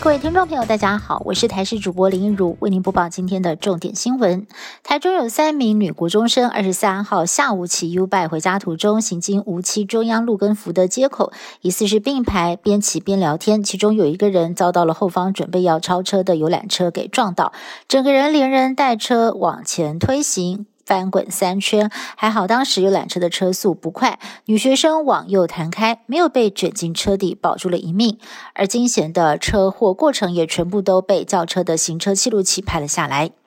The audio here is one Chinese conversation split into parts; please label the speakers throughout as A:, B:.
A: 各位听众朋友，大家好，我是台视主播林英如，为您播报今天的重点新闻。台中有三名女国中生，二十三号下午骑 U 拜回家途中，行经无期中央路跟福德街口，疑似是并排边骑边聊天，其中有一个人遭到了后方准备要超车的游览车给撞倒，整个人连人带车往前推行。翻滚三圈，还好当时游览车的车速不快，女学生往右弹开，没有被卷进车底，保住了一命。而惊险的车祸过程也全部都被轿车的行车记录器拍了下来。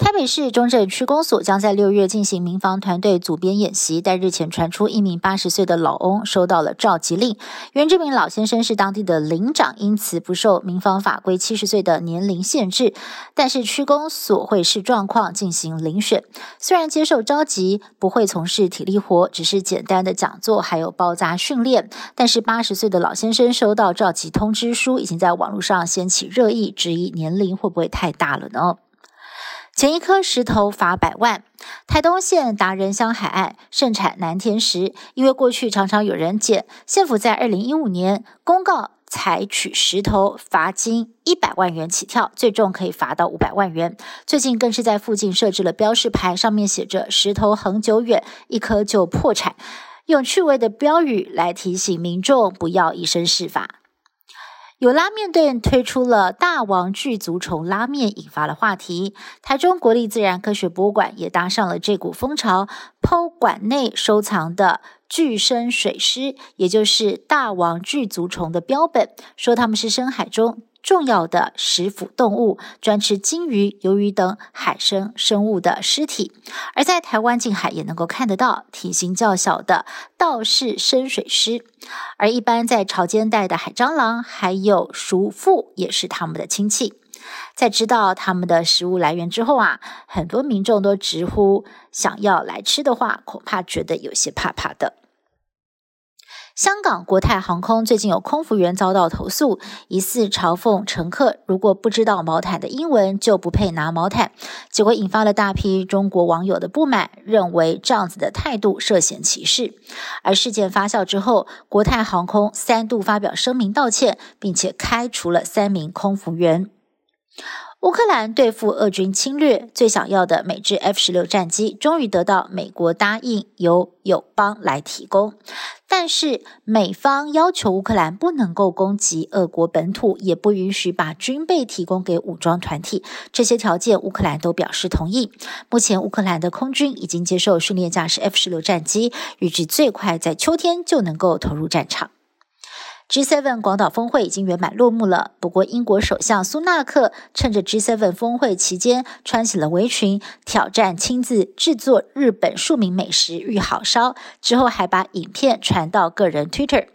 A: 台北市中正区公所将在六月进行民防团队组编演习，但日前传出一名八十岁的老翁收到了召集令，原这名老先生是当地的领长，因此不受民防法规七十岁的年龄限制。但是区公所会视状况进行遴选，虽然接受召集不会从事体力活，只是简单的讲座还有包扎训练，但是八十岁的老先生收到召集通知书，已经在网络上掀起热议，质疑年龄会不会太大了呢？捡一颗石头罚百万。台东县达人乡海岸盛产南天石，因为过去常常有人捡，县府在二零一五年公告采取石头罚金一百万元起跳，最重可以罚到五百万元。最近更是在附近设置了标示牌，上面写着“石头恒久远，一颗就破产”，用趣味的标语来提醒民众不要以身试法。有拉面店推出了大王巨足虫拉面，引发了话题。台中国立自然科学博物馆也搭上了这股风潮，剖馆内收藏的巨身水狮，也就是大王巨足虫的标本，说他们是深海中。重要的食腐动物，专吃鲸鱼、鱿鱼等海生生物的尸体。而在台湾近海也能够看得到体型较小的道氏深水狮。而一般在潮间带的海蟑螂，还有熟妇，也是它们的亲戚。在知道它们的食物来源之后啊，很多民众都直呼想要来吃的话，恐怕觉得有些怕怕的。香港国泰航空最近有空服员遭到投诉，疑似嘲讽乘客如果不知道毛毯的英文就不配拿毛毯，结果引发了大批中国网友的不满，认为这样子的态度涉嫌歧视。而事件发酵之后，国泰航空三度发表声明道歉，并且开除了三名空服员。乌克兰对付俄军侵略，最想要的美制 F 十六战机终于得到美国答应由友邦来提供，但是美方要求乌克兰不能够攻击俄国本土，也不允许把军备提供给武装团体。这些条件乌克兰都表示同意。目前乌克兰的空军已经接受训练驾驶 F 十六战机，预计最快在秋天就能够投入战场。G7 广岛峰会已经圆满落幕了。不过，英国首相苏纳克趁着 G7 峰会期间穿起了围裙，挑战亲自制作日本著名美食御好烧，之后还把影片传到个人 Twitter。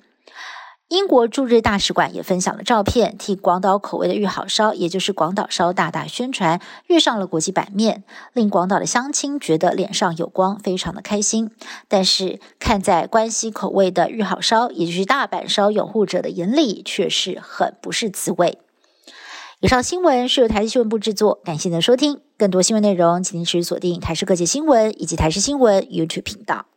A: 英国驻日大使馆也分享了照片，替广岛口味的玉好烧，也就是广岛烧，大大宣传，跃上了国际版面，令广岛的乡亲觉得脸上有光，非常的开心。但是看在关西口味的玉好烧，也就是大阪烧拥护者的眼里，却是很不是滋味。以上新闻是由台视新闻部制作，感谢您的收听。更多新闻内容，请您持续锁定台视各界新闻以及台视新闻 YouTube 频道。